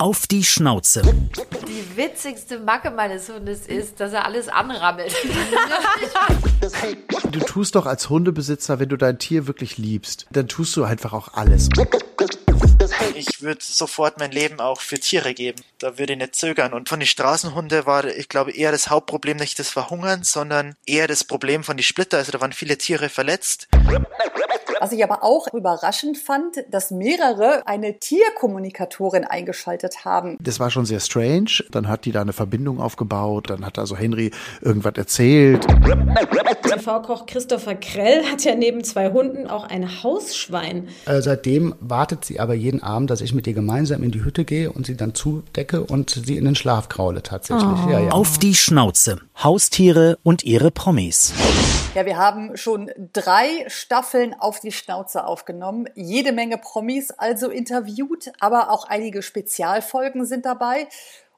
Auf die Schnauze. Die witzigste Macke meines Hundes ist, dass er alles anrammelt. Du tust doch als Hundebesitzer, wenn du dein Tier wirklich liebst, dann tust du einfach auch alles. Ich würde sofort mein Leben auch für Tiere geben. Da würde ich nicht zögern. Und von den Straßenhunden war, ich glaube, eher das Hauptproblem nicht das Verhungern, sondern eher das Problem von die Splitter. Also da waren viele Tiere verletzt. Was ich aber auch überraschend fand, dass mehrere eine Tierkommunikatorin eingeschaltet haben. Das war schon sehr strange. Dann hat die da eine Verbindung aufgebaut. Dann hat also Henry irgendwas erzählt. TV-Koch Christopher Krell hat ja neben zwei Hunden auch ein Hausschwein. Äh, seitdem wartet sie aber jeden Abend, dass ich mit ihr gemeinsam in die Hütte gehe und sie dann zudecke und sie in den Schlaf kraule tatsächlich. Oh. Ja, ja. Auf die Schnauze. Haustiere und ihre Promis. Ja, wir haben schon drei Staffeln auf die Schnauze aufgenommen, jede Menge Promis also interviewt, aber auch einige Spezialfolgen sind dabei.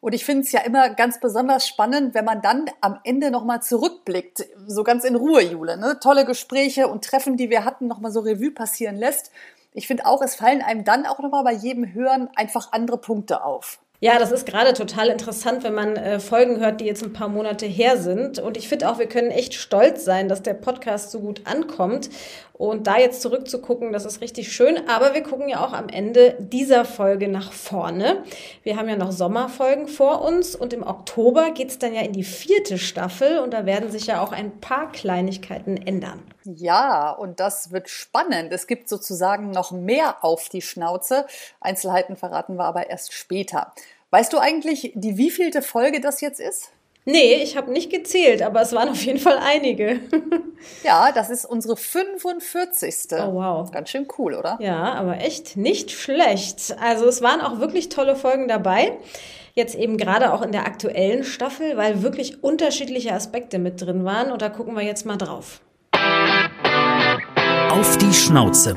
Und ich finde es ja immer ganz besonders spannend, wenn man dann am Ende nochmal zurückblickt, so ganz in Ruhe, Jule. Ne? Tolle Gespräche und Treffen, die wir hatten, nochmal so Revue passieren lässt. Ich finde auch, es fallen einem dann auch nochmal bei jedem Hören einfach andere Punkte auf. Ja, das ist gerade total interessant, wenn man äh, Folgen hört, die jetzt ein paar Monate her sind. Und ich finde auch, wir können echt stolz sein, dass der Podcast so gut ankommt. Und da jetzt zurückzugucken, das ist richtig schön. Aber wir gucken ja auch am Ende dieser Folge nach vorne. Wir haben ja noch Sommerfolgen vor uns und im Oktober geht's dann ja in die vierte Staffel und da werden sich ja auch ein paar Kleinigkeiten ändern. Ja, und das wird spannend. Es gibt sozusagen noch mehr auf die Schnauze. Einzelheiten verraten wir aber erst später. Weißt du eigentlich, die wievielte Folge das jetzt ist? Nee, ich habe nicht gezählt, aber es waren auf jeden Fall einige. ja, das ist unsere 45. Oh wow. Ganz schön cool, oder? Ja, aber echt nicht schlecht. Also es waren auch wirklich tolle Folgen dabei. Jetzt eben gerade auch in der aktuellen Staffel, weil wirklich unterschiedliche Aspekte mit drin waren. Und da gucken wir jetzt mal drauf. Auf die Schnauze.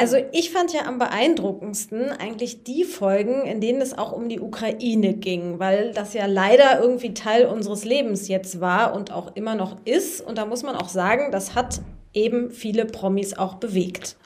Also ich fand ja am beeindruckendsten eigentlich die Folgen, in denen es auch um die Ukraine ging, weil das ja leider irgendwie Teil unseres Lebens jetzt war und auch immer noch ist. Und da muss man auch sagen, das hat eben viele Promis auch bewegt.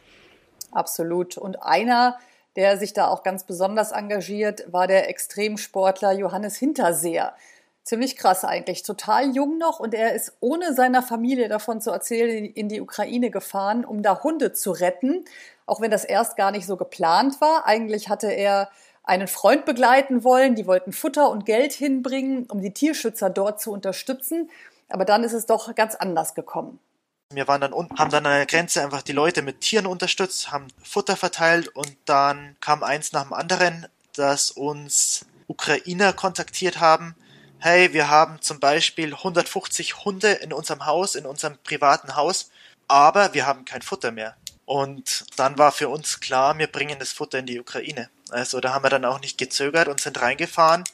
Absolut. Und einer, der sich da auch ganz besonders engagiert, war der Extremsportler Johannes Hinterseer. Ziemlich krass eigentlich, total jung noch und er ist ohne seiner Familie davon zu erzählen in die Ukraine gefahren, um da Hunde zu retten auch wenn das erst gar nicht so geplant war. Eigentlich hatte er einen Freund begleiten wollen, die wollten Futter und Geld hinbringen, um die Tierschützer dort zu unterstützen. Aber dann ist es doch ganz anders gekommen. Wir waren dann unten, haben dann an der Grenze einfach die Leute mit Tieren unterstützt, haben Futter verteilt und dann kam eins nach dem anderen, dass uns Ukrainer kontaktiert haben. Hey, wir haben zum Beispiel 150 Hunde in unserem Haus, in unserem privaten Haus, aber wir haben kein Futter mehr. Und dann war für uns klar, wir bringen das Futter in die Ukraine. Also da haben wir dann auch nicht gezögert und sind reingefahren.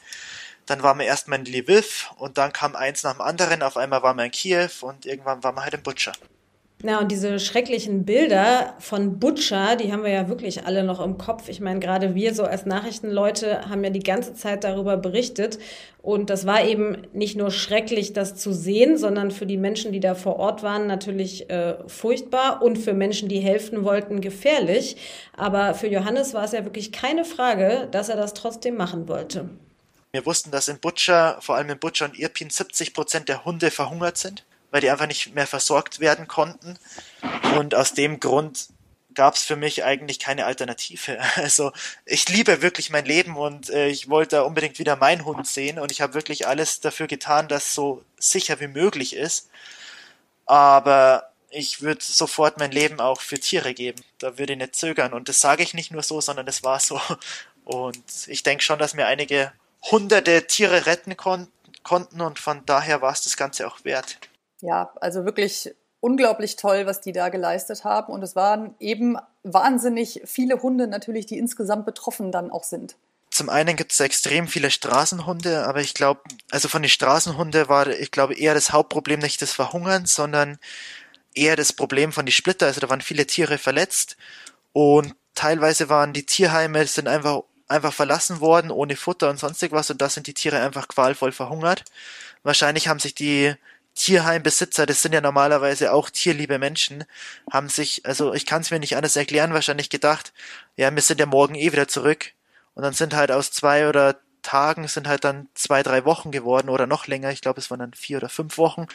Dann waren wir erstmal in Lviv und dann kam eins nach dem anderen. Auf einmal waren wir in Kiew und irgendwann waren wir halt in Butcher. Na, und diese schrecklichen Bilder von Butcher, die haben wir ja wirklich alle noch im Kopf. Ich meine, gerade wir so als Nachrichtenleute haben ja die ganze Zeit darüber berichtet. Und das war eben nicht nur schrecklich, das zu sehen, sondern für die Menschen, die da vor Ort waren, natürlich äh, furchtbar und für Menschen, die helfen wollten, gefährlich. Aber für Johannes war es ja wirklich keine Frage, dass er das trotzdem machen wollte. Wir wussten, dass in Butcher, vor allem in Butcher und Irpin, 70 Prozent der Hunde verhungert sind weil die einfach nicht mehr versorgt werden konnten. Und aus dem Grund gab es für mich eigentlich keine Alternative. Also ich liebe wirklich mein Leben und äh, ich wollte unbedingt wieder meinen Hund sehen und ich habe wirklich alles dafür getan, dass so sicher wie möglich ist. Aber ich würde sofort mein Leben auch für Tiere geben. Da würde ich nicht zögern. Und das sage ich nicht nur so, sondern das war so. Und ich denke schon, dass mir einige hunderte Tiere retten kon konnten und von daher war es das Ganze auch wert ja, also wirklich unglaublich toll, was die da geleistet haben. Und es waren eben wahnsinnig viele Hunde natürlich, die insgesamt betroffen dann auch sind. Zum einen gibt es extrem viele Straßenhunde, aber ich glaube, also von den Straßenhunden war, ich glaube, eher das Hauptproblem nicht das Verhungern, sondern eher das Problem von die Splitter. Also da waren viele Tiere verletzt und teilweise waren die Tierheime sind einfach einfach verlassen worden ohne Futter und sonstig was und da sind die Tiere einfach qualvoll verhungert. Wahrscheinlich haben sich die Tierheimbesitzer, das sind ja normalerweise auch tierliebe Menschen, haben sich, also ich kann es mir nicht anders erklären, wahrscheinlich gedacht, ja, wir sind ja morgen eh wieder zurück. Und dann sind halt aus zwei oder Tagen sind halt dann zwei, drei Wochen geworden oder noch länger. Ich glaube, es waren dann vier oder fünf Wochen.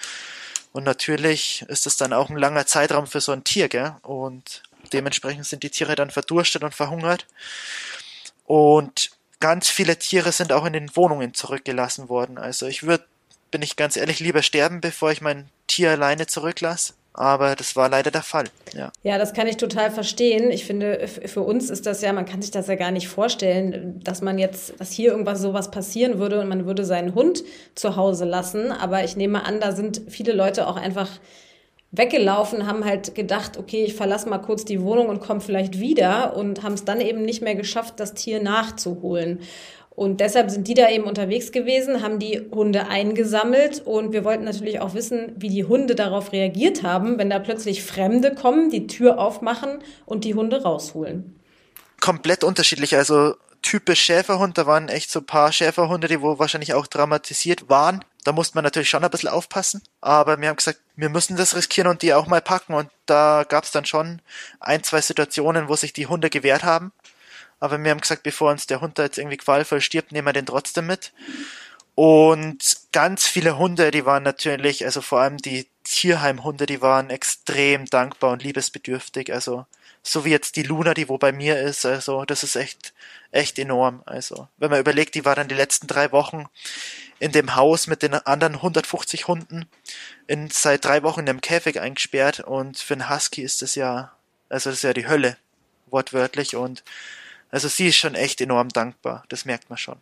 Und natürlich ist es dann auch ein langer Zeitraum für so ein Tier, gell? Und dementsprechend sind die Tiere dann verdurstet und verhungert. Und ganz viele Tiere sind auch in den Wohnungen zurückgelassen worden. Also ich würde bin ich ganz ehrlich, lieber sterben, bevor ich mein Tier alleine zurücklasse. Aber das war leider der Fall. Ja. ja, das kann ich total verstehen. Ich finde, für uns ist das ja, man kann sich das ja gar nicht vorstellen, dass man jetzt, dass hier irgendwas sowas passieren würde und man würde seinen Hund zu Hause lassen. Aber ich nehme an, da sind viele Leute auch einfach weggelaufen, haben halt gedacht, okay, ich verlasse mal kurz die Wohnung und komme vielleicht wieder und haben es dann eben nicht mehr geschafft, das Tier nachzuholen. Und deshalb sind die da eben unterwegs gewesen, haben die Hunde eingesammelt und wir wollten natürlich auch wissen, wie die Hunde darauf reagiert haben, wenn da plötzlich Fremde kommen, die Tür aufmachen und die Hunde rausholen. Komplett unterschiedlich. Also typisch Schäferhund, da waren echt so ein paar Schäferhunde, die wo wahrscheinlich auch dramatisiert waren. Da musste man natürlich schon ein bisschen aufpassen. Aber wir haben gesagt, wir müssen das riskieren und die auch mal packen. Und da gab es dann schon ein, zwei Situationen, wo sich die Hunde gewehrt haben. Aber wir haben gesagt, bevor uns der Hund da jetzt irgendwie qualvoll stirbt, nehmen wir den trotzdem mit. Und ganz viele Hunde, die waren natürlich, also vor allem die Tierheimhunde, die waren extrem dankbar und liebesbedürftig. Also so wie jetzt die Luna, die wo bei mir ist, also das ist echt, echt enorm. Also wenn man überlegt, die war dann die letzten drei Wochen in dem Haus mit den anderen 150 Hunden in, seit drei Wochen in einem Käfig eingesperrt und für einen Husky ist das ja, also das ist ja die Hölle, wortwörtlich und also sie ist schon echt enorm dankbar, das merkt man schon.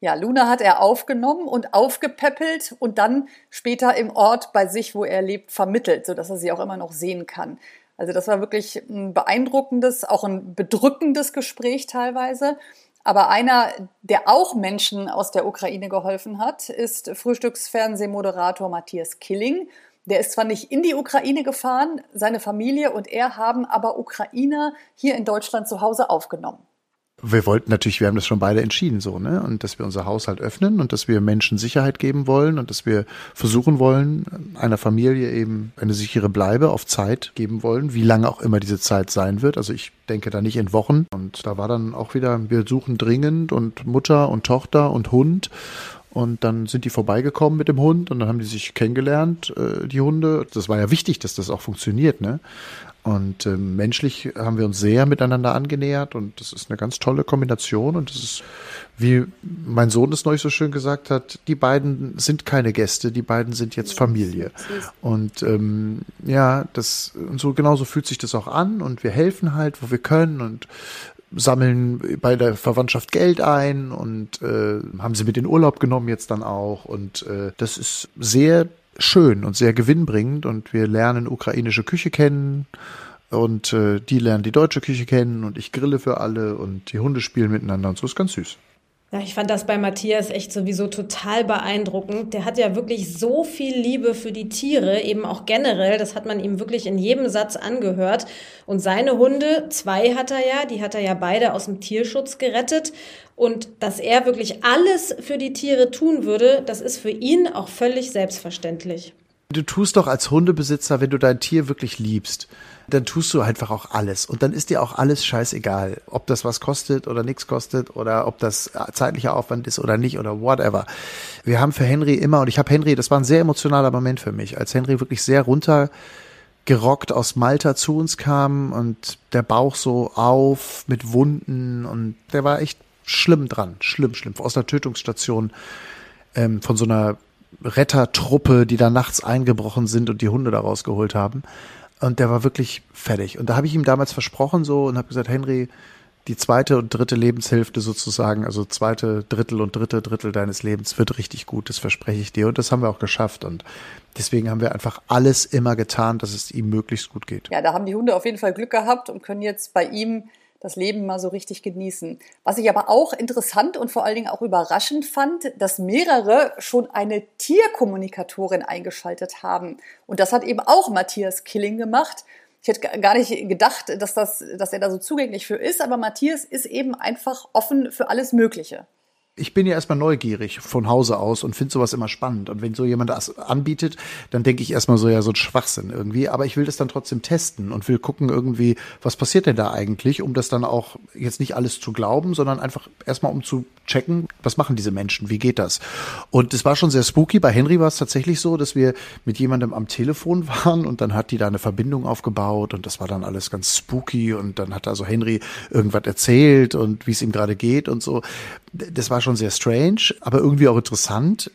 Ja, Luna hat er aufgenommen und aufgepäppelt und dann später im Ort bei sich, wo er lebt, vermittelt, sodass er sie auch immer noch sehen kann. Also das war wirklich ein beeindruckendes, auch ein bedrückendes Gespräch teilweise. Aber einer, der auch Menschen aus der Ukraine geholfen hat, ist Frühstücksfernsehmoderator Matthias Killing. Der ist zwar nicht in die Ukraine gefahren, seine Familie und er haben aber Ukrainer hier in Deutschland zu Hause aufgenommen wir wollten natürlich, wir haben das schon beide entschieden so, ne? Und dass wir unser Haushalt öffnen und dass wir Menschen Sicherheit geben wollen und dass wir versuchen wollen, einer Familie eben eine sichere Bleibe auf Zeit geben wollen, wie lange auch immer diese Zeit sein wird. Also ich denke da nicht in Wochen. Und da war dann auch wieder, wir suchen dringend und Mutter und Tochter und Hund. Und dann sind die vorbeigekommen mit dem Hund und dann haben die sich kennengelernt, äh, die Hunde. Das war ja wichtig, dass das auch funktioniert, ne? Und äh, menschlich haben wir uns sehr miteinander angenähert und das ist eine ganz tolle Kombination und das ist, wie mein Sohn es neulich so schön gesagt hat, die beiden sind keine Gäste, die beiden sind jetzt Familie. Und ähm, ja, das und so genauso fühlt sich das auch an und wir helfen halt, wo wir können und sammeln bei der Verwandtschaft Geld ein und äh, haben sie mit in Urlaub genommen jetzt dann auch und äh, das ist sehr schön und sehr gewinnbringend und wir lernen ukrainische Küche kennen und äh, die lernen die deutsche Küche kennen und ich grille für alle und die Hunde spielen miteinander und so ist ganz süß. Ja, ich fand das bei Matthias echt sowieso total beeindruckend. Der hat ja wirklich so viel Liebe für die Tiere, eben auch generell. Das hat man ihm wirklich in jedem Satz angehört. Und seine Hunde, zwei hat er ja, die hat er ja beide aus dem Tierschutz gerettet. Und dass er wirklich alles für die Tiere tun würde, das ist für ihn auch völlig selbstverständlich. Du tust doch als Hundebesitzer, wenn du dein Tier wirklich liebst, dann tust du einfach auch alles. Und dann ist dir auch alles scheißegal, ob das was kostet oder nichts kostet oder ob das zeitlicher Aufwand ist oder nicht oder whatever. Wir haben für Henry immer, und ich habe Henry, das war ein sehr emotionaler Moment für mich, als Henry wirklich sehr runter gerockt aus Malta zu uns kam und der Bauch so auf mit Wunden und der war echt schlimm dran, schlimm, schlimm. Aus einer Tötungsstation ähm, von so einer Rettertruppe, die da nachts eingebrochen sind und die Hunde da rausgeholt haben. Und der war wirklich fertig. Und da habe ich ihm damals versprochen so und habe gesagt, Henry, die zweite und dritte Lebenshälfte sozusagen, also zweite Drittel und dritte Drittel deines Lebens wird richtig gut, das verspreche ich dir. Und das haben wir auch geschafft. Und deswegen haben wir einfach alles immer getan, dass es ihm möglichst gut geht. Ja, da haben die Hunde auf jeden Fall Glück gehabt und können jetzt bei ihm das Leben mal so richtig genießen. Was ich aber auch interessant und vor allen Dingen auch überraschend fand, dass mehrere schon eine Tierkommunikatorin eingeschaltet haben. Und das hat eben auch Matthias Killing gemacht. Ich hätte gar nicht gedacht, dass, das, dass er da so zugänglich für ist, aber Matthias ist eben einfach offen für alles Mögliche ich bin ja erstmal neugierig von Hause aus und finde sowas immer spannend. Und wenn so jemand das anbietet, dann denke ich erstmal so, ja, so ein Schwachsinn irgendwie. Aber ich will das dann trotzdem testen und will gucken irgendwie, was passiert denn da eigentlich, um das dann auch jetzt nicht alles zu glauben, sondern einfach erstmal um zu checken, was machen diese Menschen, wie geht das? Und es war schon sehr spooky. Bei Henry war es tatsächlich so, dass wir mit jemandem am Telefon waren und dann hat die da eine Verbindung aufgebaut und das war dann alles ganz spooky und dann hat also Henry irgendwas erzählt und wie es ihm gerade geht und so. Das war schon sehr strange, aber irgendwie auch interessant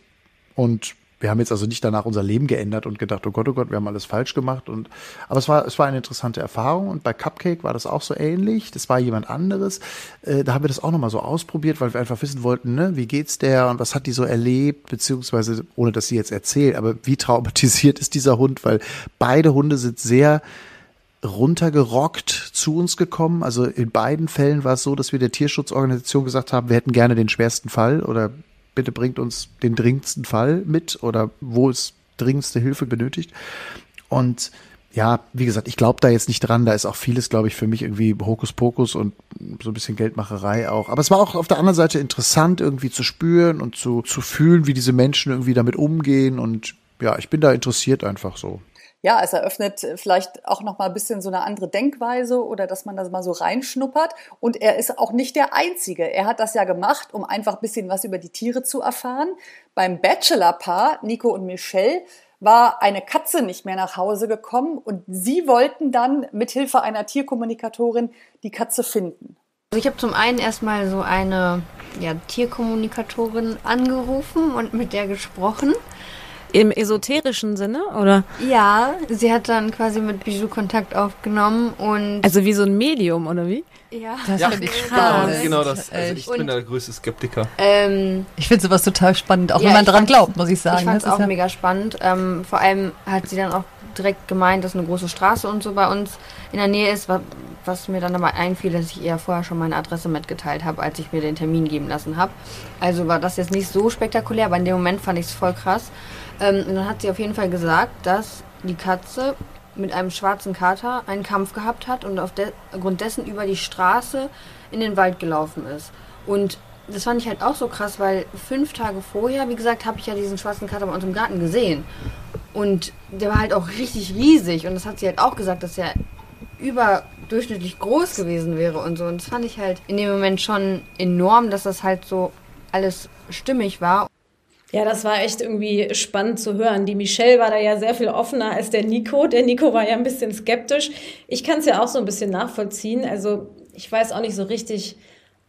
und wir haben jetzt also nicht danach unser Leben geändert und gedacht, oh Gott, oh Gott, wir haben alles falsch gemacht. Und aber es war, es war eine interessante Erfahrung. Und bei Cupcake war das auch so ähnlich. Das war jemand anderes. Äh, da haben wir das auch nochmal so ausprobiert, weil wir einfach wissen wollten, ne, wie geht's der und was hat die so erlebt, beziehungsweise ohne dass sie jetzt erzählt, aber wie traumatisiert ist dieser Hund, weil beide Hunde sind sehr runtergerockt zu uns gekommen. Also in beiden Fällen war es so, dass wir der Tierschutzorganisation gesagt haben, wir hätten gerne den schwersten Fall oder bitte bringt uns den dringendsten Fall mit oder wo es dringendste Hilfe benötigt. Und ja, wie gesagt, ich glaube da jetzt nicht dran. Da ist auch vieles, glaube ich, für mich irgendwie Hokuspokus und so ein bisschen Geldmacherei auch. Aber es war auch auf der anderen Seite interessant, irgendwie zu spüren und zu, zu fühlen, wie diese Menschen irgendwie damit umgehen. Und ja, ich bin da interessiert einfach so ja, es eröffnet vielleicht auch noch mal ein bisschen so eine andere Denkweise oder dass man das mal so reinschnuppert. Und er ist auch nicht der Einzige. Er hat das ja gemacht, um einfach ein bisschen was über die Tiere zu erfahren. Beim Bachelor-Paar, Nico und Michelle, war eine Katze nicht mehr nach Hause gekommen und sie wollten dann mit Hilfe einer Tierkommunikatorin die Katze finden. Also ich habe zum einen erstmal so eine ja, Tierkommunikatorin angerufen und mit der gesprochen. Im esoterischen Sinne, oder? Ja, sie hat dann quasi mit Bijou Kontakt aufgenommen und. Also wie so ein Medium, oder wie? Ja, das ja, finde ich spannend. Genau das. Also ich bin der größte Skeptiker. Ähm, ich finde sowas total spannend, auch ja, wenn man daran glaubt, muss ich sagen. Ich fand es auch ja mega spannend. Ähm, vor allem hat sie dann auch direkt gemeint, dass eine große Straße und so bei uns in der Nähe ist, was, was mir dann aber einfiel, dass ich eher vorher schon meine Adresse mitgeteilt habe, als ich mir den Termin geben lassen habe. Also war das jetzt nicht so spektakulär, aber in dem Moment fand ich es voll krass. Ähm, und dann hat sie auf jeden Fall gesagt, dass die Katze mit einem schwarzen Kater einen Kampf gehabt hat und aufgrund de dessen über die Straße in den Wald gelaufen ist. Und das fand ich halt auch so krass, weil fünf Tage vorher, wie gesagt, habe ich ja diesen schwarzen Kater bei uns im Garten gesehen. Und der war halt auch richtig riesig. Und das hat sie halt auch gesagt, dass er überdurchschnittlich groß gewesen wäre und so. Und das fand ich halt in dem Moment schon enorm, dass das halt so alles stimmig war. Ja, das war echt irgendwie spannend zu hören. Die Michelle war da ja sehr viel offener als der Nico. Der Nico war ja ein bisschen skeptisch. Ich kann es ja auch so ein bisschen nachvollziehen. Also ich weiß auch nicht so richtig,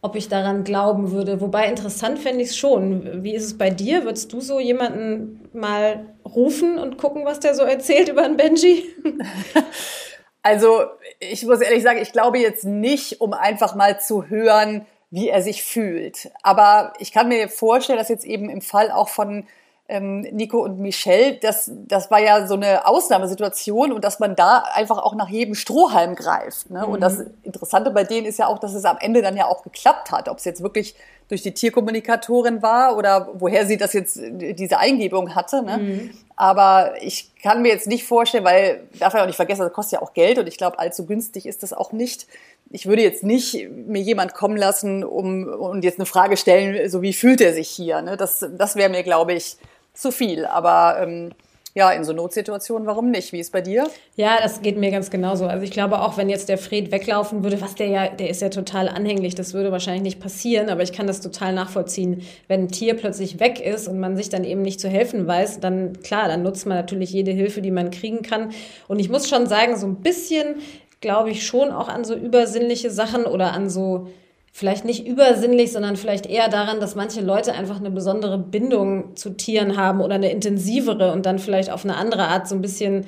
ob ich daran glauben würde. Wobei interessant fände ich es schon. Wie ist es bei dir? Würdest du so jemanden mal rufen und gucken, was der so erzählt über einen Benji? Also ich muss ehrlich sagen, ich glaube jetzt nicht, um einfach mal zu hören, wie er sich fühlt. Aber ich kann mir vorstellen, dass jetzt eben im Fall auch von ähm, Nico und Michelle, das, das war ja so eine Ausnahmesituation und dass man da einfach auch nach jedem Strohhalm greift. Ne? Mhm. Und das Interessante bei denen ist ja auch, dass es am Ende dann ja auch geklappt hat. Ob es jetzt wirklich durch die Tierkommunikatorin war oder woher sie das jetzt, diese Eingebung hatte. Ne? Mhm. Aber ich kann mir jetzt nicht vorstellen, weil, darf ja auch nicht vergessen, das kostet ja auch Geld und ich glaube, allzu günstig ist das auch nicht. Ich würde jetzt nicht mir jemand kommen lassen um, und jetzt eine Frage stellen, so wie fühlt er sich hier. Ne? Das, das wäre mir, glaube ich, zu viel. Aber ähm, ja, in so Notsituationen, warum nicht? Wie ist bei dir? Ja, das geht mir ganz genauso. Also ich glaube auch, wenn jetzt der Fred weglaufen würde, was der ja, der ist ja total anhänglich, das würde wahrscheinlich nicht passieren, aber ich kann das total nachvollziehen. Wenn ein Tier plötzlich weg ist und man sich dann eben nicht zu helfen weiß, dann klar, dann nutzt man natürlich jede Hilfe, die man kriegen kann. Und ich muss schon sagen, so ein bisschen glaube ich schon auch an so übersinnliche Sachen oder an so vielleicht nicht übersinnlich, sondern vielleicht eher daran, dass manche Leute einfach eine besondere Bindung zu Tieren haben oder eine intensivere und dann vielleicht auf eine andere Art so ein bisschen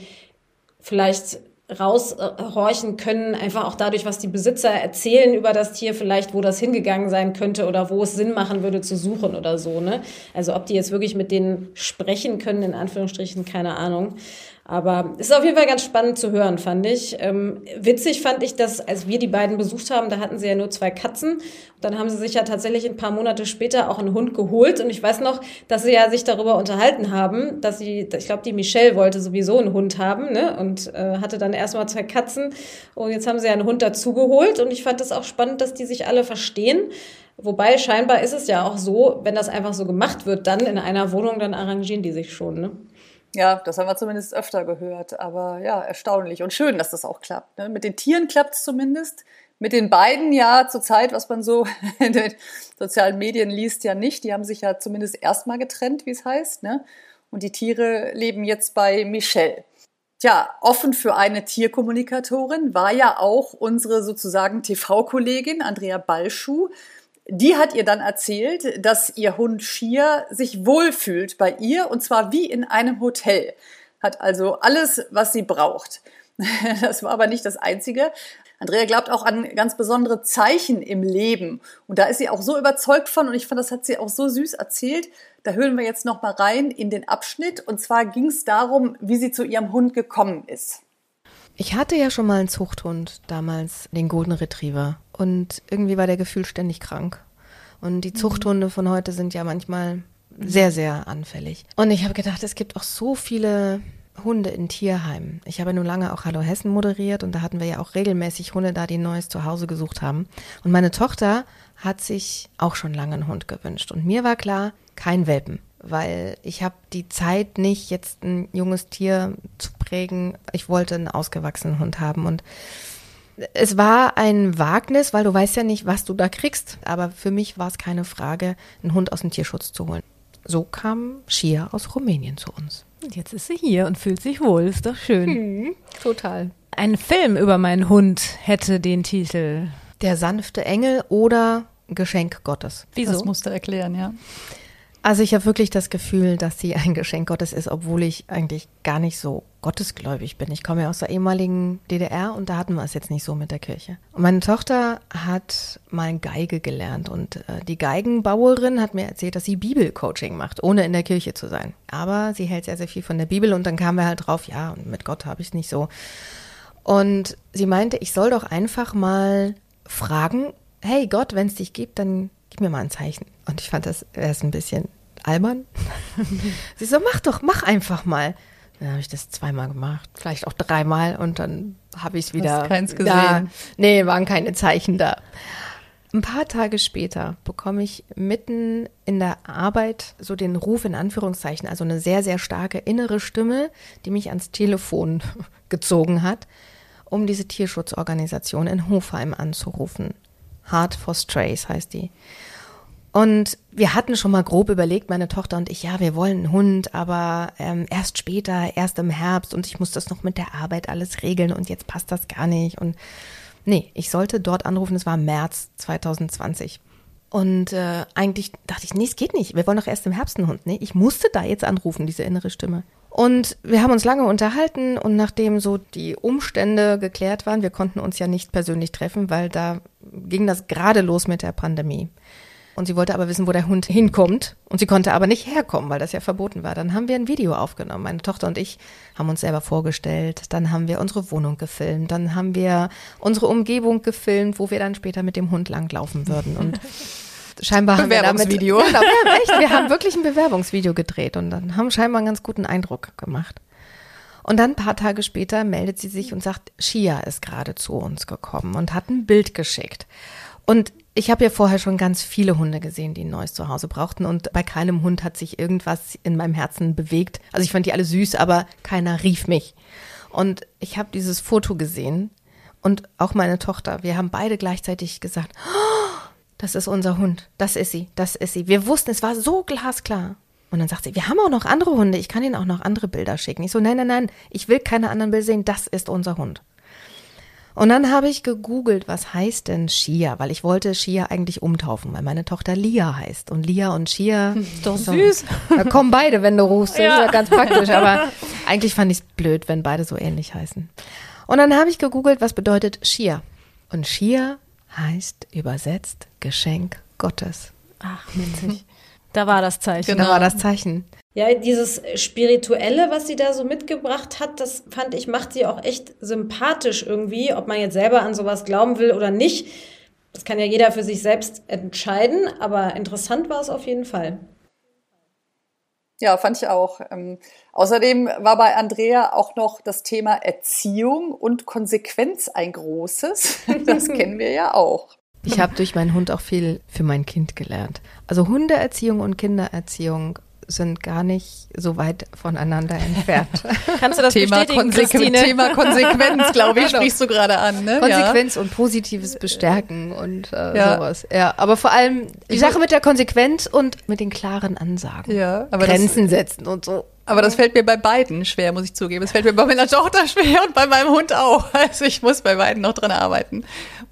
vielleicht raushorchen können, einfach auch dadurch, was die Besitzer erzählen über das Tier, vielleicht wo das hingegangen sein könnte oder wo es Sinn machen würde zu suchen oder so. Ne? Also ob die jetzt wirklich mit denen sprechen können, in Anführungsstrichen, keine Ahnung. Aber es ist auf jeden Fall ganz spannend zu hören, fand ich. Ähm, witzig fand ich, dass als wir die beiden besucht haben, da hatten sie ja nur zwei Katzen. Dann haben sie sich ja tatsächlich ein paar Monate später auch einen Hund geholt. Und ich weiß noch, dass sie ja sich darüber unterhalten haben, dass sie, ich glaube, die Michelle wollte sowieso einen Hund haben ne? und äh, hatte dann erstmal zwei Katzen. Und jetzt haben sie ja einen Hund dazugeholt. Und ich fand es auch spannend, dass die sich alle verstehen. Wobei scheinbar ist es ja auch so, wenn das einfach so gemacht wird, dann in einer Wohnung, dann arrangieren die sich schon. Ne? Ja, das haben wir zumindest öfter gehört. Aber ja, erstaunlich und schön, dass das auch klappt. Ne? Mit den Tieren klappt es zumindest. Mit den beiden ja zurzeit, was man so in den sozialen Medien liest, ja nicht. Die haben sich ja zumindest erstmal getrennt, wie es heißt. Ne? Und die Tiere leben jetzt bei Michelle. Tja, offen für eine Tierkommunikatorin war ja auch unsere sozusagen TV-Kollegin Andrea Balschuh. Die hat ihr dann erzählt, dass ihr Hund Schier sich wohlfühlt bei ihr und zwar wie in einem Hotel. Hat also alles, was sie braucht. Das war aber nicht das Einzige. Andrea glaubt auch an ganz besondere Zeichen im Leben. Und da ist sie auch so überzeugt von und ich fand, das hat sie auch so süß erzählt. Da hören wir jetzt noch mal rein in den Abschnitt. Und zwar ging es darum, wie sie zu ihrem Hund gekommen ist. Ich hatte ja schon mal einen Zuchthund damals, den Golden Retriever. Und irgendwie war der Gefühl ständig krank. Und die mhm. Zuchthunde von heute sind ja manchmal sehr, sehr anfällig. Und ich habe gedacht, es gibt auch so viele Hunde in Tierheimen. Ich habe nun lange auch Hallo Hessen moderiert und da hatten wir ja auch regelmäßig Hunde da, die ein neues Zuhause gesucht haben. Und meine Tochter hat sich auch schon lange einen Hund gewünscht. Und mir war klar, kein Welpen weil ich habe die Zeit nicht, jetzt ein junges Tier zu prägen. Ich wollte einen ausgewachsenen Hund haben und es war ein Wagnis, weil du weißt ja nicht, was du da kriegst. Aber für mich war es keine Frage, einen Hund aus dem Tierschutz zu holen. So kam Shia aus Rumänien zu uns. Und jetzt ist sie hier und fühlt sich wohl. Ist doch schön. Hm, total. Ein Film über meinen Hund hätte den Titel. Der sanfte Engel oder Geschenk Gottes. Wieso? Das musst du erklären, ja. Also ich habe wirklich das Gefühl, dass sie ein Geschenk Gottes ist, obwohl ich eigentlich gar nicht so gottesgläubig bin. Ich komme ja aus der ehemaligen DDR und da hatten wir es jetzt nicht so mit der Kirche. Und meine Tochter hat mal Geige gelernt und äh, die Geigenbauerin hat mir erzählt, dass sie Bibelcoaching macht, ohne in der Kirche zu sein. Aber sie hält sehr, sehr viel von der Bibel und dann kamen wir halt drauf, ja, mit Gott habe ich es nicht so. Und sie meinte, ich soll doch einfach mal fragen, hey Gott, wenn es dich gibt, dann gib mir mal ein Zeichen. Und ich fand das erst ein bisschen albern. Sie so, mach doch, mach einfach mal. Dann habe ich das zweimal gemacht, vielleicht auch dreimal und dann habe ich es wieder. Hast keins gesehen? Da. Nee, waren keine Zeichen da. Ein paar Tage später bekomme ich mitten in der Arbeit so den Ruf in Anführungszeichen, also eine sehr, sehr starke innere Stimme, die mich ans Telefon gezogen hat, um diese Tierschutzorganisation in Hofheim anzurufen. Heart for Strays heißt die. Und wir hatten schon mal grob überlegt, meine Tochter und ich, ja, wir wollen einen Hund, aber ähm, erst später, erst im Herbst und ich muss das noch mit der Arbeit alles regeln und jetzt passt das gar nicht. Und nee, ich sollte dort anrufen, es war März 2020. Und äh, eigentlich dachte ich, nee, es geht nicht. Wir wollen doch erst im Herbst einen Hund. Nee, ich musste da jetzt anrufen, diese innere Stimme. Und wir haben uns lange unterhalten und nachdem so die Umstände geklärt waren, wir konnten uns ja nicht persönlich treffen, weil da ging das gerade los mit der Pandemie. Und sie wollte aber wissen, wo der Hund hinkommt. Und sie konnte aber nicht herkommen, weil das ja verboten war. Dann haben wir ein Video aufgenommen. Meine Tochter und ich haben uns selber vorgestellt. Dann haben wir unsere Wohnung gefilmt. Dann haben wir unsere Umgebung gefilmt, wo wir dann später mit dem Hund langlaufen würden. Und scheinbar haben wir damit, Video. Genau, wir haben echt, wir haben wirklich ein Bewerbungsvideo gedreht und dann haben scheinbar einen ganz guten Eindruck gemacht. Und dann ein paar Tage später meldet sie sich und sagt, Shia ist gerade zu uns gekommen und hat ein Bild geschickt. Und ich habe ja vorher schon ganz viele Hunde gesehen, die ein neues Zuhause brauchten und bei keinem Hund hat sich irgendwas in meinem Herzen bewegt. Also ich fand die alle süß, aber keiner rief mich. Und ich habe dieses Foto gesehen und auch meine Tochter, wir haben beide gleichzeitig gesagt, oh, das ist unser Hund, das ist sie, das ist sie. Wir wussten, es war so glasklar. Und dann sagt sie, wir haben auch noch andere Hunde, ich kann Ihnen auch noch andere Bilder schicken. Ich so, nein, nein, nein, ich will keine anderen Bilder sehen, das ist unser Hund. Und dann habe ich gegoogelt, was heißt denn Shia, weil ich wollte Shia eigentlich umtaufen, weil meine Tochter Lia heißt. Und Lia und Shia. Ist doch süß. Da kommen beide, wenn du rufst. Das ja. ist ja ganz praktisch. Aber eigentlich fand ich es blöd, wenn beide so ähnlich heißen. Und dann habe ich gegoogelt, was bedeutet Shia. Und Shia heißt übersetzt Geschenk Gottes. Ach, witzig. Da war das Zeichen. Genau. Da war das Zeichen. Ja, dieses Spirituelle, was sie da so mitgebracht hat, das fand ich, macht sie auch echt sympathisch irgendwie, ob man jetzt selber an sowas glauben will oder nicht. Das kann ja jeder für sich selbst entscheiden, aber interessant war es auf jeden Fall. Ja, fand ich auch. Ähm, außerdem war bei Andrea auch noch das Thema Erziehung und Konsequenz ein großes. Das kennen wir ja auch. Ich habe durch meinen Hund auch viel für mein Kind gelernt. Also Hundeerziehung und Kindererziehung sind gar nicht so weit voneinander entfernt. Kannst du das Thema bestätigen, Konsequ Thema Konsequenz, glaube ich, genau. sprichst du gerade an. Ne? Konsequenz ja. und positives Bestärken und äh, ja. sowas. Ja, aber vor allem die Sache mit der Konsequenz und mit den klaren Ansagen. Ja, aber Grenzen das, setzen und so. Aber das fällt mir bei beiden schwer, muss ich zugeben. Es fällt mir bei meiner Tochter schwer und bei meinem Hund auch. Also ich muss bei beiden noch dran arbeiten.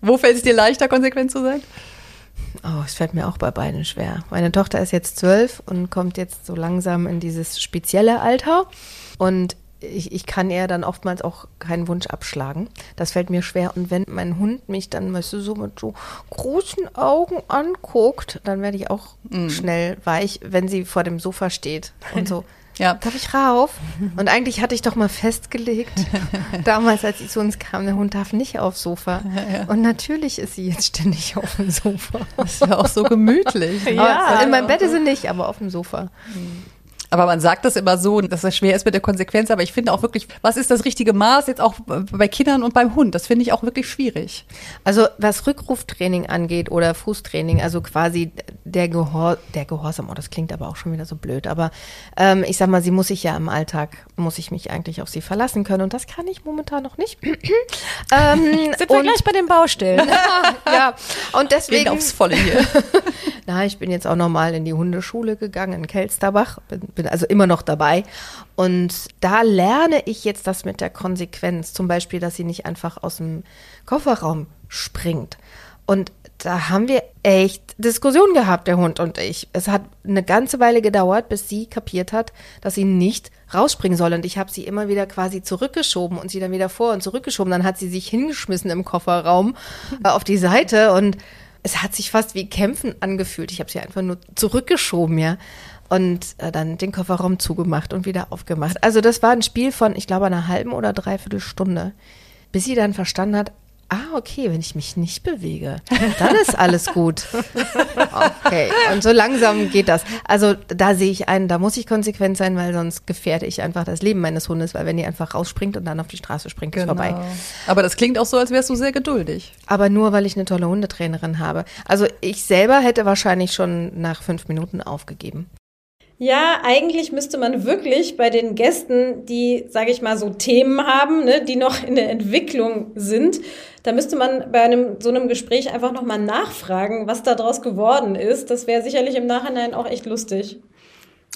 Wo fällt es dir leichter, konsequent zu sein? Oh, es fällt mir auch bei beiden schwer. Meine Tochter ist jetzt zwölf und kommt jetzt so langsam in dieses spezielle Alter. Und ich, ich kann ihr dann oftmals auch keinen Wunsch abschlagen. Das fällt mir schwer. Und wenn mein Hund mich dann, weißt du, so mit so großen Augen anguckt, dann werde ich auch mm. schnell weich, wenn sie vor dem Sofa steht und so. Ja. Darf ich rauf? Und eigentlich hatte ich doch mal festgelegt, damals, als ich zu uns kam, der Hund darf nicht aufs Sofa. Ja, ja. Und natürlich ist sie jetzt ständig auf dem Sofa. Das ist ja auch so gemütlich. ja, in meinem Bett ist sie nicht, aber auf dem Sofa. Mhm. Aber man sagt das immer so, dass das schwer ist mit der Konsequenz. Aber ich finde auch wirklich, was ist das richtige Maß jetzt auch bei Kindern und beim Hund? Das finde ich auch wirklich schwierig. Also was Rückruftraining angeht oder Fußtraining, also quasi der, Gehor der Gehorsam, oh, das klingt aber auch schon wieder so blöd. Aber ähm, ich sag mal, sie muss sich ja im Alltag, muss ich mich eigentlich auf sie verlassen können. Und das kann ich momentan noch nicht. ähm, Sind wir gleich bei den Baustellen. ja, und deswegen. Gehen aufs Volle hier. Na, ich bin jetzt auch nochmal in die Hundeschule gegangen in Kelsterbach. Bin, bin also immer noch dabei. Und da lerne ich jetzt das mit der Konsequenz. Zum Beispiel, dass sie nicht einfach aus dem Kofferraum springt. Und da haben wir echt Diskussionen gehabt, der Hund und ich. Es hat eine ganze Weile gedauert, bis sie kapiert hat, dass sie nicht rausspringen soll. Und ich habe sie immer wieder quasi zurückgeschoben und sie dann wieder vor und zurückgeschoben. Dann hat sie sich hingeschmissen im Kofferraum äh, auf die Seite und es hat sich fast wie Kämpfen angefühlt. Ich habe sie einfach nur zurückgeschoben, ja und äh, dann den Kofferraum zugemacht und wieder aufgemacht. Also das war ein Spiel von, ich glaube, einer halben oder dreiviertel Stunde, bis sie dann verstanden hat, ah, okay, wenn ich mich nicht bewege, dann ist alles gut. Okay, und so langsam geht das. Also da sehe ich einen, da muss ich konsequent sein, weil sonst gefährde ich einfach das Leben meines Hundes, weil wenn die einfach rausspringt und dann auf die Straße springt, genau. ist vorbei. Aber das klingt auch so, als wärst du sehr geduldig. Aber nur, weil ich eine tolle Hundetrainerin habe. Also ich selber hätte wahrscheinlich schon nach fünf Minuten aufgegeben. Ja, eigentlich müsste man wirklich bei den Gästen, die, sage ich mal, so Themen haben, ne, die noch in der Entwicklung sind, da müsste man bei einem so einem Gespräch einfach nochmal nachfragen, was da draus geworden ist. Das wäre sicherlich im Nachhinein auch echt lustig.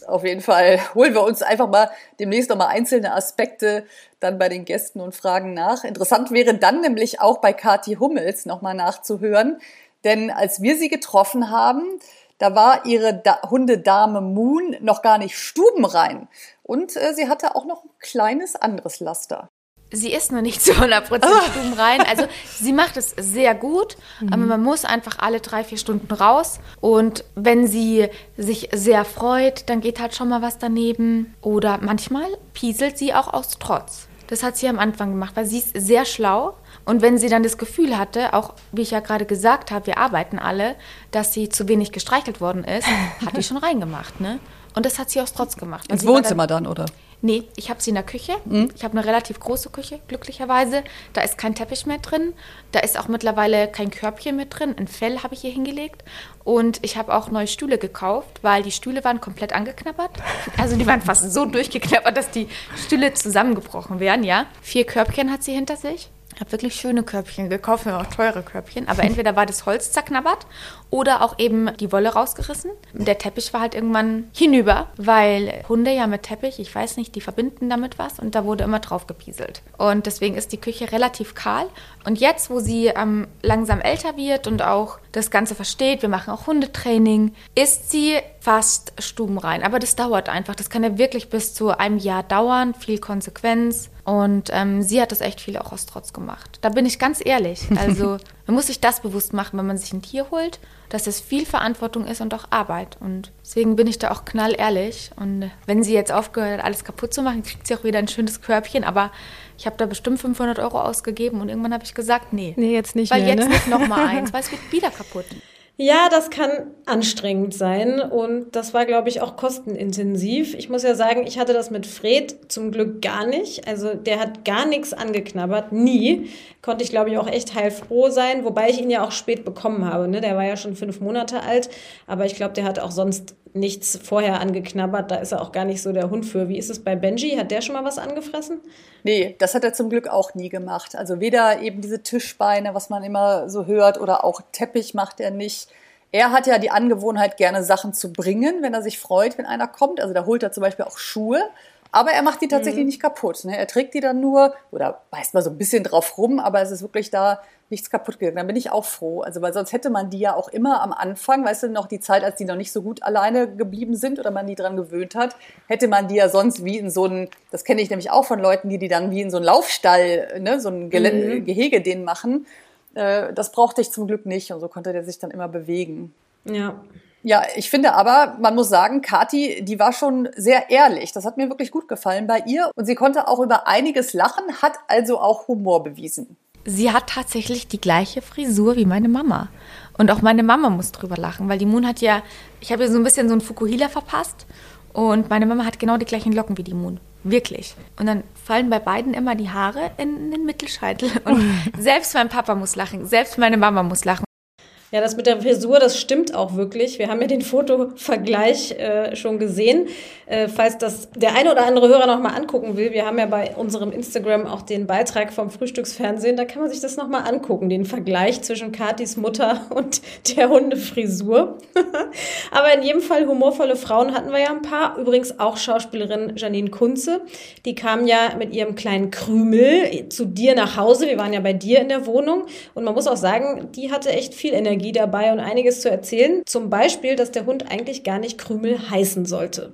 Auf jeden Fall holen wir uns einfach mal demnächst nochmal einzelne Aspekte dann bei den Gästen und fragen nach. Interessant wäre dann nämlich auch bei Kati Hummels nochmal nachzuhören, denn als wir sie getroffen haben, da war ihre da Hundedame Moon noch gar nicht stubenrein. Und äh, sie hatte auch noch ein kleines anderes Laster. Sie ist noch nicht zu 100% oh. stubenrein. Also sie macht es sehr gut, mhm. aber man muss einfach alle drei, vier Stunden raus. Und wenn sie sich sehr freut, dann geht halt schon mal was daneben. Oder manchmal pieselt sie auch aus Trotz. Das hat sie am Anfang gemacht, weil sie ist sehr schlau. Und wenn sie dann das Gefühl hatte, auch wie ich ja gerade gesagt habe, wir arbeiten alle, dass sie zu wenig gestreichelt worden ist, hat die schon reingemacht. Ne? Und das hat sie aus Trotz gemacht. Ins Wohnzimmer dann, dann, oder? Nee, ich habe sie in der Küche. Mhm. Ich habe eine relativ große Küche, glücklicherweise. Da ist kein Teppich mehr drin. Da ist auch mittlerweile kein Körbchen mit drin. Ein Fell habe ich hier hingelegt. Und ich habe auch neue Stühle gekauft, weil die Stühle waren komplett angeknabbert. Also die waren fast so durchgeknabbert, dass die Stühle zusammengebrochen wären, ja. Vier Körbchen hat sie hinter sich. Ich habe wirklich schöne Körbchen gekauft, auch teure Körbchen. Aber entweder war das Holz zerknabbert oder auch eben die Wolle rausgerissen. Der Teppich war halt irgendwann hinüber, weil Hunde ja mit Teppich, ich weiß nicht, die verbinden damit was und da wurde immer drauf gepieselt. Und deswegen ist die Küche relativ kahl. Und jetzt, wo sie ähm, langsam älter wird und auch das Ganze versteht, wir machen auch Hundetraining, ist sie fast stubenrein. Aber das dauert einfach. Das kann ja wirklich bis zu einem Jahr dauern, viel Konsequenz. Und ähm, sie hat das echt viel auch aus Trotz gemacht. Da bin ich ganz ehrlich. Also man muss sich das bewusst machen, wenn man sich ein Tier holt, dass es viel Verantwortung ist und auch Arbeit. Und deswegen bin ich da auch knallehrlich. Und wenn sie jetzt aufgehört hat, alles kaputt zu machen, kriegt sie auch wieder ein schönes Körbchen. Aber ich habe da bestimmt 500 Euro ausgegeben und irgendwann habe ich gesagt, nee. Nee, jetzt nicht weil mehr, jetzt ne? nicht nochmal eins, weil es wird wieder kaputt. Ja, das kann anstrengend sein und das war, glaube ich, auch kostenintensiv. Ich muss ja sagen, ich hatte das mit Fred zum Glück gar nicht. Also der hat gar nichts angeknabbert, nie. Konnte ich, glaube ich, auch echt heilfroh sein, wobei ich ihn ja auch spät bekommen habe. Ne? Der war ja schon fünf Monate alt, aber ich glaube, der hat auch sonst nichts vorher angeknabbert. Da ist er auch gar nicht so der Hund für. Wie ist es bei Benji? Hat der schon mal was angefressen? Nee, das hat er zum Glück auch nie gemacht. Also weder eben diese Tischbeine, was man immer so hört, oder auch Teppich macht er nicht. Er hat ja die Angewohnheit, gerne Sachen zu bringen, wenn er sich freut, wenn einer kommt. Also da holt er zum Beispiel auch Schuhe. Aber er macht die tatsächlich nicht kaputt. Ne? Er trägt die dann nur oder beißt mal so ein bisschen drauf rum, aber es ist wirklich da nichts kaputt gegangen. Da bin ich auch froh. Also, weil sonst hätte man die ja auch immer am Anfang, weißt du, noch die Zeit, als die noch nicht so gut alleine geblieben sind oder man die dran gewöhnt hat, hätte man die ja sonst wie in so einen, das kenne ich nämlich auch von Leuten, die die dann wie in so einen Laufstall, ne, so ein Gele Mhm. Gehege den machen. Äh, Das brauchte ich zum Glück nicht und so konnte der sich dann immer bewegen. Ja. Ja, ich finde aber, man muss sagen, Kati, die war schon sehr ehrlich. Das hat mir wirklich gut gefallen bei ihr. Und sie konnte auch über einiges lachen, hat also auch Humor bewiesen. Sie hat tatsächlich die gleiche Frisur wie meine Mama. Und auch meine Mama muss drüber lachen, weil die Moon hat ja, ich habe ihr so ein bisschen so ein Fukuhila verpasst. Und meine Mama hat genau die gleichen Locken wie die Moon. Wirklich. Und dann fallen bei beiden immer die Haare in den Mittelscheitel. Und selbst mein Papa muss lachen, selbst meine Mama muss lachen. Ja, das mit der Frisur, das stimmt auch wirklich. Wir haben ja den Fotovergleich äh, schon gesehen. Äh, falls das der eine oder andere Hörer noch mal angucken will, wir haben ja bei unserem Instagram auch den Beitrag vom Frühstücksfernsehen. Da kann man sich das noch mal angucken, den Vergleich zwischen Katis Mutter und der Hundefrisur. Aber in jedem Fall humorvolle Frauen hatten wir ja ein paar. Übrigens auch Schauspielerin Janine Kunze. Die kam ja mit ihrem kleinen Krümel zu dir nach Hause. Wir waren ja bei dir in der Wohnung. Und man muss auch sagen, die hatte echt viel Energie dabei und einiges zu erzählen. Zum Beispiel, dass der Hund eigentlich gar nicht Krümel heißen sollte.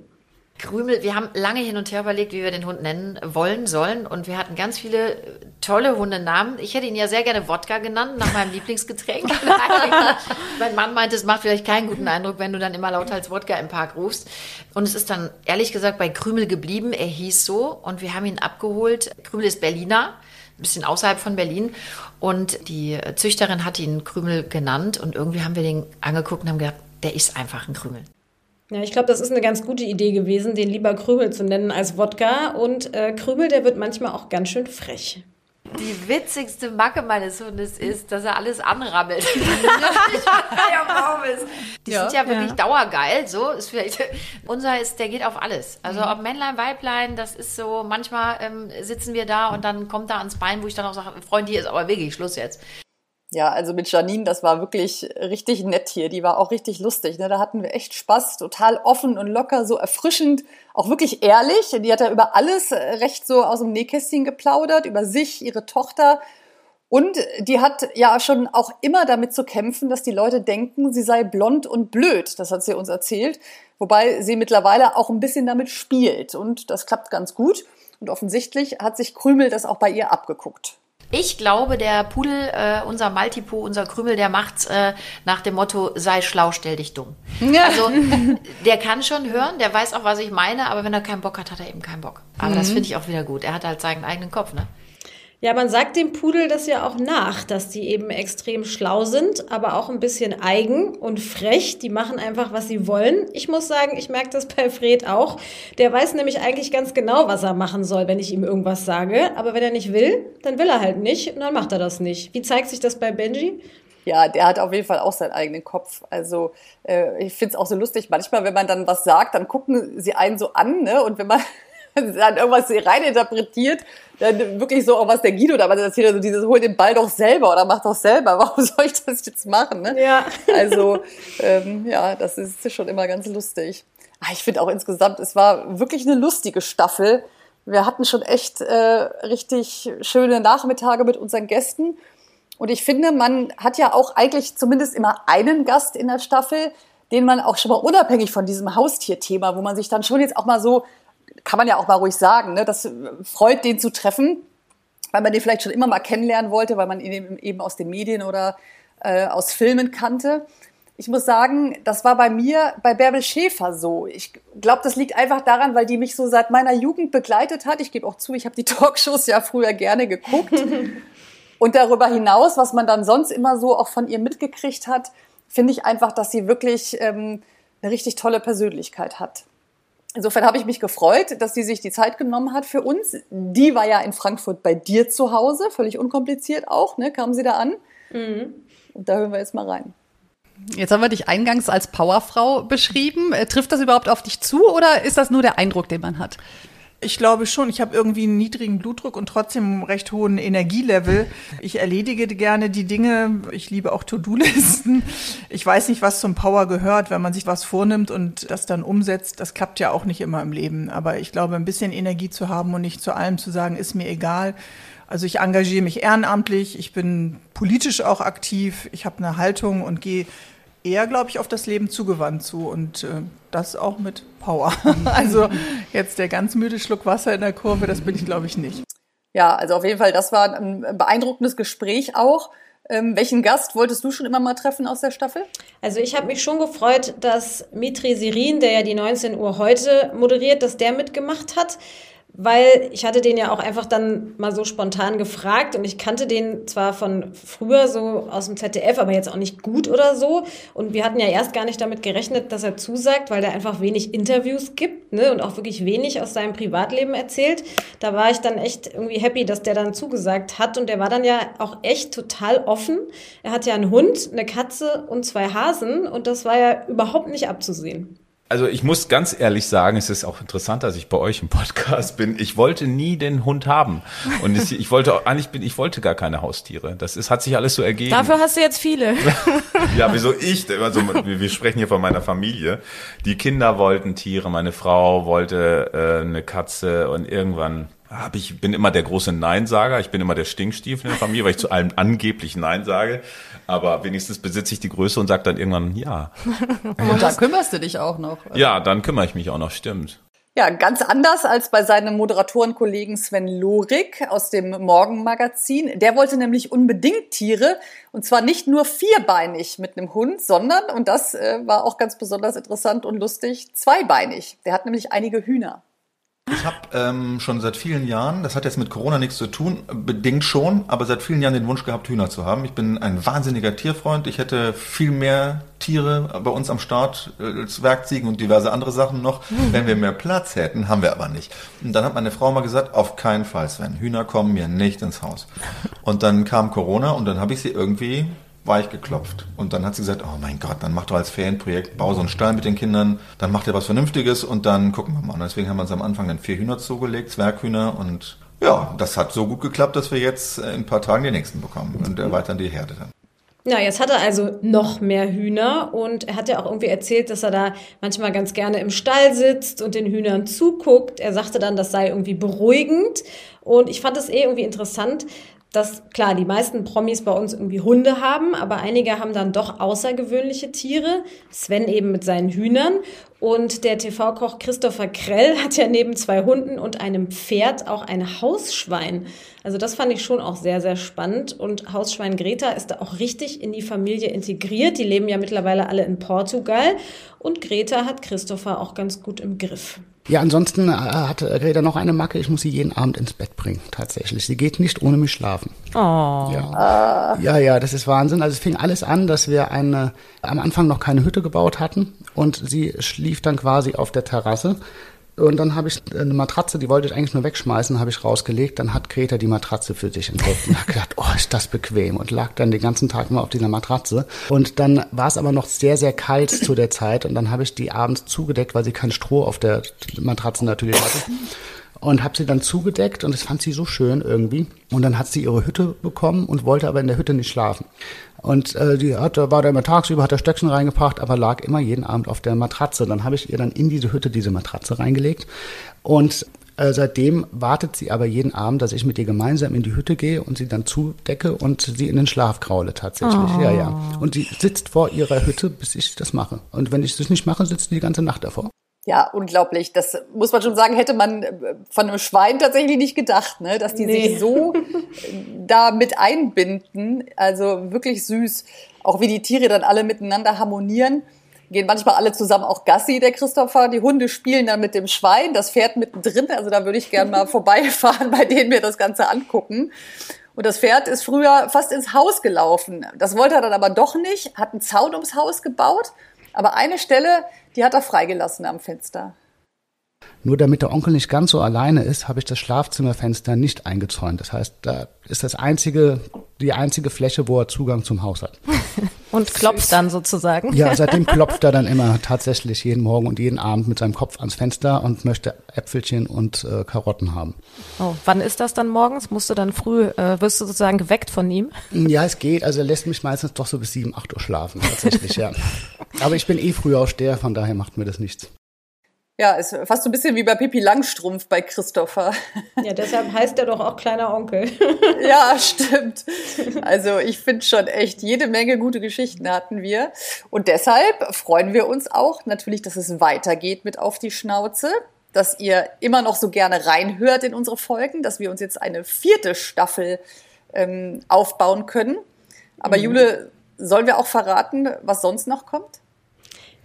Krümel, wir haben lange hin und her überlegt, wie wir den Hund nennen wollen sollen. Und wir hatten ganz viele tolle Hundenamen. Ich hätte ihn ja sehr gerne Wodka genannt, nach meinem Lieblingsgetränk. mein Mann meinte, es macht vielleicht keinen guten Eindruck, wenn du dann immer laut als Wodka im Park rufst. Und es ist dann ehrlich gesagt bei Krümel geblieben. Er hieß so und wir haben ihn abgeholt. Krümel ist Berliner ein bisschen außerhalb von Berlin. Und die Züchterin hat ihn Krümel genannt und irgendwie haben wir den angeguckt und haben gedacht, der ist einfach ein Krümel. Ja, ich glaube, das ist eine ganz gute Idee gewesen, den lieber Krümel zu nennen als Wodka. Und äh, Krümel, der wird manchmal auch ganz schön frech. Die witzigste Macke meines Hundes ist, dass er alles anrammelt. Die Ja. sind ja wirklich Ja. dauergeil. So ist vielleicht. Unser ist, der geht auf alles. Also Mhm. ob Männlein, Weiblein, das ist so. Manchmal ähm, sitzen wir da und dann kommt er ans Bein, wo ich dann auch sage, Freund, hier ist aber wirklich Schluss jetzt. Ja, also mit Janine, das war wirklich richtig nett hier. Die war auch richtig lustig. Ne? Da hatten wir echt Spaß, total offen und locker, so erfrischend, auch wirklich ehrlich. Die hat ja über alles äh, recht so aus dem Nähkästchen geplaudert, über sich, ihre Tochter. Und die hat ja schon auch immer damit zu kämpfen, dass die Leute denken, sie sei blond und blöd. Das hat sie uns erzählt. Wobei sie mittlerweile auch ein bisschen damit spielt. Und das klappt ganz gut. Und offensichtlich hat sich Krümel das auch bei ihr abgeguckt. Ich glaube, der Pudel, äh, unser Maltipo, unser Krümel, der macht's äh, nach dem Motto, sei schlau, stell dich dumm. Also, der kann schon hören, der weiß auch, was ich meine, aber wenn er keinen Bock hat, hat er eben keinen Bock. Aber das Mhm. finde ich auch wieder gut. Er hat halt seinen eigenen Kopf, ne? Ja, man sagt dem Pudel das ja auch nach, dass die eben extrem schlau sind, aber auch ein bisschen eigen und frech. Die machen einfach, was sie wollen. Ich muss sagen, ich merke das bei Fred auch. Der weiß nämlich eigentlich ganz genau, was er machen soll, wenn ich ihm irgendwas sage. Aber wenn er nicht will, dann will er halt nicht und dann macht er das nicht. Wie zeigt sich das bei Benji? Ja, der hat auf jeden Fall auch seinen eigenen Kopf. Also äh, ich find's auch so lustig. Manchmal, wenn man dann was sagt, dann gucken sie einen so an, ne? Und wenn man dann irgendwas reininterpretiert, dann wirklich so, auch was der Guido damals erzählt hat, so dieses, hol den Ball doch selber oder mach doch selber. Warum soll ich das jetzt machen? Ne? Ja. Also ähm, ja, das ist schon immer ganz lustig. Ah, ich finde auch insgesamt, es war wirklich eine lustige Staffel. Wir hatten schon echt äh, richtig schöne Nachmittage mit unseren Gästen. Und ich finde, man hat ja auch eigentlich zumindest immer einen Gast in der Staffel, den man auch schon mal unabhängig von diesem Haustierthema, wo man sich dann schon jetzt auch mal so kann man ja auch mal ruhig sagen, ne? das freut den zu treffen, weil man den vielleicht schon immer mal kennenlernen wollte, weil man ihn eben aus den Medien oder äh, aus Filmen kannte. Ich muss sagen, das war bei mir bei Bärbel Schäfer so. Ich glaube, das liegt einfach daran, weil die mich so seit meiner Jugend begleitet hat. Ich gebe auch zu, ich habe die Talkshows ja früher gerne geguckt. Und darüber hinaus, was man dann sonst immer so auch von ihr mitgekriegt hat, finde ich einfach, dass sie wirklich ähm, eine richtig tolle Persönlichkeit hat. Insofern habe ich mich gefreut, dass sie sich die Zeit genommen hat für uns. Die war ja in Frankfurt bei dir zu Hause, völlig unkompliziert auch, ne? Kam sie da an. Mhm. Und da hören wir jetzt mal rein. Jetzt haben wir dich eingangs als Powerfrau beschrieben. Äh, trifft das überhaupt auf dich zu oder ist das nur der Eindruck, den man hat? Ich glaube schon, ich habe irgendwie einen niedrigen Blutdruck und trotzdem einen recht hohen Energielevel. Ich erledige gerne die Dinge. Ich liebe auch To-Do-Listen. Ich weiß nicht, was zum Power gehört, wenn man sich was vornimmt und das dann umsetzt. Das klappt ja auch nicht immer im Leben. Aber ich glaube, ein bisschen Energie zu haben und nicht zu allem zu sagen, ist mir egal. Also ich engagiere mich ehrenamtlich, ich bin politisch auch aktiv, ich habe eine Haltung und gehe eher, glaube ich, auf das Leben zugewandt zu und äh, das auch mit Power. also jetzt der ganz müde Schluck Wasser in der Kurve, das bin ich, glaube ich, nicht. Ja, also auf jeden Fall, das war ein beeindruckendes Gespräch auch. Ähm, welchen Gast wolltest du schon immer mal treffen aus der Staffel? Also ich habe mich schon gefreut, dass Mitri Sirin, der ja die 19 Uhr heute moderiert, dass der mitgemacht hat weil ich hatte den ja auch einfach dann mal so spontan gefragt und ich kannte den zwar von früher so aus dem ZDF, aber jetzt auch nicht gut oder so. Und wir hatten ja erst gar nicht damit gerechnet, dass er zusagt, weil der einfach wenig Interviews gibt ne, und auch wirklich wenig aus seinem Privatleben erzählt. Da war ich dann echt irgendwie happy, dass der dann zugesagt hat und der war dann ja auch echt total offen. Er hat ja einen Hund, eine Katze und zwei Hasen und das war ja überhaupt nicht abzusehen. Also ich muss ganz ehrlich sagen, es ist auch interessant, dass ich bei euch im Podcast bin. Ich wollte nie den Hund haben und ich, ich wollte eigentlich bin ich wollte gar keine Haustiere. Das ist hat sich alles so ergeben. Dafür hast du jetzt viele. ja, wieso ich? Also wir sprechen hier von meiner Familie. Die Kinder wollten Tiere, meine Frau wollte äh, eine Katze und irgendwann hab ich bin immer der große Neinsager. Ich bin immer der Stinkstiefel in der Familie, weil ich zu allem angeblich Nein sage. Aber wenigstens besitze ich die Größe und sage dann irgendwann ja. und da kümmerst du dich auch noch. Ja, dann kümmere ich mich auch noch, stimmt. Ja, ganz anders als bei seinem Moderatorenkollegen Sven Lorik aus dem Morgenmagazin. Der wollte nämlich unbedingt Tiere und zwar nicht nur vierbeinig mit einem Hund, sondern, und das äh, war auch ganz besonders interessant und lustig, zweibeinig. Der hat nämlich einige Hühner. Ich habe ähm, schon seit vielen Jahren, das hat jetzt mit Corona nichts zu tun, bedingt schon, aber seit vielen Jahren den Wunsch gehabt, Hühner zu haben. Ich bin ein wahnsinniger Tierfreund. Ich hätte viel mehr Tiere bei uns am Start, äh, Zwergziegen und diverse andere Sachen noch, wenn wir mehr Platz hätten, haben wir aber nicht. Und dann hat meine Frau mal gesagt, auf keinen Fall, Sven, Hühner kommen mir nicht ins Haus. Und dann kam Corona und dann habe ich sie irgendwie weich geklopft. Und dann hat sie gesagt, oh mein Gott, dann mach doch als Ferienprojekt, bau so einen Stall mit den Kindern, dann macht ihr was Vernünftiges und dann gucken wir mal. Und deswegen haben wir uns am Anfang dann vier Hühner zugelegt, Zwerghühner und ja, das hat so gut geklappt, dass wir jetzt in ein paar Tagen die nächsten bekommen und erweitern die Herde dann. Ja, jetzt hat er also noch mehr Hühner und er hat ja auch irgendwie erzählt, dass er da manchmal ganz gerne im Stall sitzt und den Hühnern zuguckt. Er sagte dann, das sei irgendwie beruhigend und ich fand es eh irgendwie interessant, dass klar, die meisten Promis bei uns irgendwie Hunde haben, aber einige haben dann doch außergewöhnliche Tiere. Sven eben mit seinen Hühnern. Und der TV-Koch Christopher Krell hat ja neben zwei Hunden und einem Pferd auch ein Hausschwein. Also das fand ich schon auch sehr, sehr spannend. Und Hausschwein Greta ist da auch richtig in die Familie integriert. Die leben ja mittlerweile alle in Portugal. Und Greta hat Christopher auch ganz gut im Griff. Ja, ansonsten äh, hat Greta noch eine Macke. Ich muss sie jeden Abend ins Bett bringen, tatsächlich. Sie geht nicht ohne mich schlafen. Oh. Ja. ja, ja, das ist Wahnsinn. Also es fing alles an, dass wir eine, am Anfang noch keine Hütte gebaut hatten und sie schlief dann quasi auf der Terrasse und dann habe ich eine Matratze, die wollte ich eigentlich nur wegschmeißen, habe ich rausgelegt. Dann hat Greta die Matratze für sich entdeckt und hat gedacht, oh, ist das bequem und lag dann den ganzen Tag immer auf dieser Matratze. Und dann war es aber noch sehr, sehr kalt zu der Zeit und dann habe ich die abends zugedeckt, weil sie kein Stroh auf der Matratze natürlich hatte und habe sie dann zugedeckt und das fand sie so schön irgendwie. Und dann hat sie ihre Hütte bekommen und wollte aber in der Hütte nicht schlafen. Und äh, die hat, war da immer tagsüber, hat der Stöckchen reingebracht, aber lag immer jeden Abend auf der Matratze. Dann habe ich ihr dann in diese Hütte diese Matratze reingelegt. Und äh, seitdem wartet sie aber jeden Abend, dass ich mit ihr gemeinsam in die Hütte gehe und sie dann zudecke und sie in den Schlaf kraule tatsächlich. Oh. Ja, ja. Und sie sitzt vor ihrer Hütte, bis ich das mache. Und wenn ich das nicht mache, sitzt sie die ganze Nacht davor. Ja, unglaublich. Das muss man schon sagen, hätte man äh, von einem Schwein tatsächlich nicht gedacht, ne? dass die Nee. sich so da mit einbinden. Also wirklich süß. Auch wie die Tiere dann alle miteinander harmonieren. Gehen manchmal alle zusammen auch Gassi, der Christopher. Die Hunde spielen dann mit dem Schwein, das Pferd mittendrin. Also da würde ich gerne mal vorbeifahren, bei denen wir das Ganze angucken. Und das Pferd ist früher fast ins Haus gelaufen. Das wollte er dann aber doch nicht, hat einen Zaun ums Haus gebaut. Aber eine Stelle, die hat er freigelassen am Fenster. Nur damit der Onkel nicht ganz so alleine ist, habe ich das Schlafzimmerfenster nicht eingezäunt. Das heißt, da ist das einzige, die einzige Fläche, wo er Zugang zum Haus hat. Und klopft dann sozusagen. Ja, seitdem klopft er dann immer tatsächlich jeden Morgen und jeden Abend mit seinem Kopf ans Fenster und möchte Äpfelchen und äh, Karotten haben. Oh, wann ist das dann morgens? Musst du dann früh, äh, wirst du sozusagen geweckt von ihm? Ja, es geht. Also er lässt mich meistens doch so bis sieben, acht Uhr schlafen, tatsächlich, ja. Aber ich bin eh Frühaufsteher, von daher macht mir das nichts. Ja, ist fast so ein bisschen wie bei Pippi Langstrumpf bei Christopher. Ja, deshalb heißt er doch auch kleiner Onkel. ja, stimmt. Also ich finde schon echt, jede Menge gute Geschichten hatten wir. Und deshalb freuen wir uns auch natürlich, dass es weitergeht mit Auf die Schnauze, dass ihr immer noch so gerne reinhört in unsere Folgen, dass wir uns jetzt eine vierte Staffel ähm, aufbauen können. Aber Mhm. Jule, sollen wir auch verraten, was sonst noch kommt?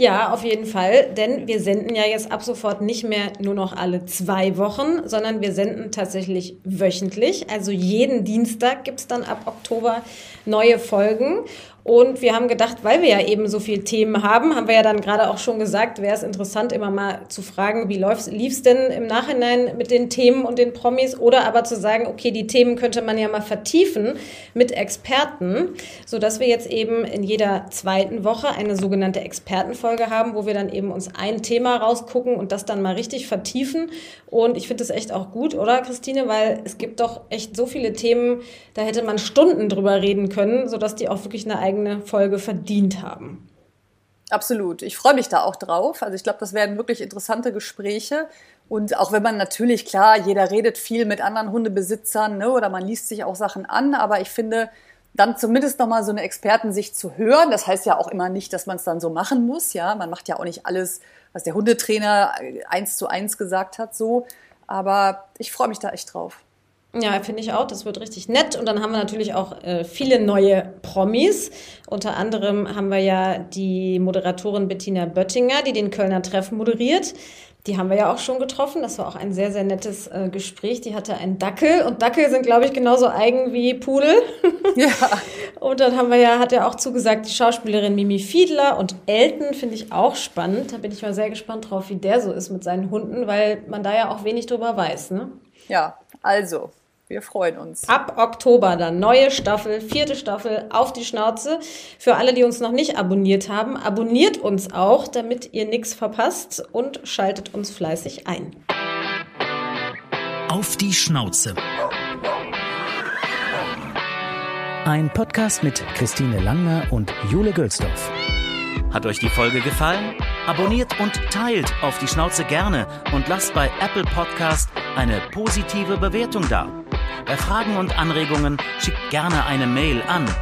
Ja, auf jeden Fall, denn wir senden ja jetzt ab sofort nicht mehr nur noch alle zwei Wochen, sondern wir senden tatsächlich wöchentlich. Also jeden Dienstag gibt's dann ab Oktober neue Folgen. Und wir haben gedacht, weil wir ja eben so viele Themen haben, haben wir ja dann gerade auch schon gesagt, wäre es interessant, immer mal zu fragen, wie lief es denn im Nachhinein mit den Themen und den Promis oder aber zu sagen, okay, die Themen könnte man ja mal vertiefen mit Experten, sodass wir jetzt eben in jeder zweiten Woche eine sogenannte Expertenfolge haben, wo wir dann eben uns ein Thema rausgucken und das dann mal richtig vertiefen. Und ich finde das echt auch gut, oder Christine? Weil es gibt doch echt so viele Themen, da hätte man Stunden drüber reden können, sodass die auch wirklich eine eigene Folge verdient haben. Absolut. Ich freue mich da auch drauf. Also ich glaube, das werden wirklich interessante Gespräche. Und auch wenn man natürlich, klar, jeder redet viel mit anderen Hundebesitzern ne, oder man liest sich auch Sachen an, aber ich finde, dann zumindest nochmal so eine Expertensicht zu hören, das heißt ja auch immer nicht, dass man es dann so machen muss. Ja, man macht ja auch nicht alles, was der Hundetrainer eins zu eins gesagt hat, so. Aber ich freue mich da echt drauf. Ja, finde ich auch. Das wird richtig nett. Und dann haben wir natürlich auch äh, viele neue Promis. Unter anderem haben wir ja die Moderatorin Bettina Böttinger, die den Kölner Treff moderiert. Die haben wir ja auch schon getroffen. Das war auch ein sehr, sehr nettes äh, Gespräch. Die hatte einen Dackel und Dackel sind, glaube ich, genauso eigen wie Pudel. Ja. und dann haben wir ja, hat er auch zugesagt, die Schauspielerin Mimi Fiedler und Elton finde ich auch spannend. Da bin ich mal sehr gespannt drauf, wie der so ist mit seinen Hunden, weil man da ja auch wenig drüber weiß, ne? Ja, also, wir freuen uns. Ab Oktober dann neue Staffel, vierte Staffel auf die Schnauze. Für alle, die uns noch nicht abonniert haben, abonniert uns auch, damit ihr nichts verpasst und schaltet uns fleißig ein. Auf die Schnauze. Ein Podcast mit Christine Langner und Jule Gölsdorf. Hat euch die Folge gefallen? Abonniert und teilt auf die Schnauze gerne und lasst bei Apple Podcast eine positive Bewertung da. Bei Fragen und Anregungen schickt gerne eine Mail an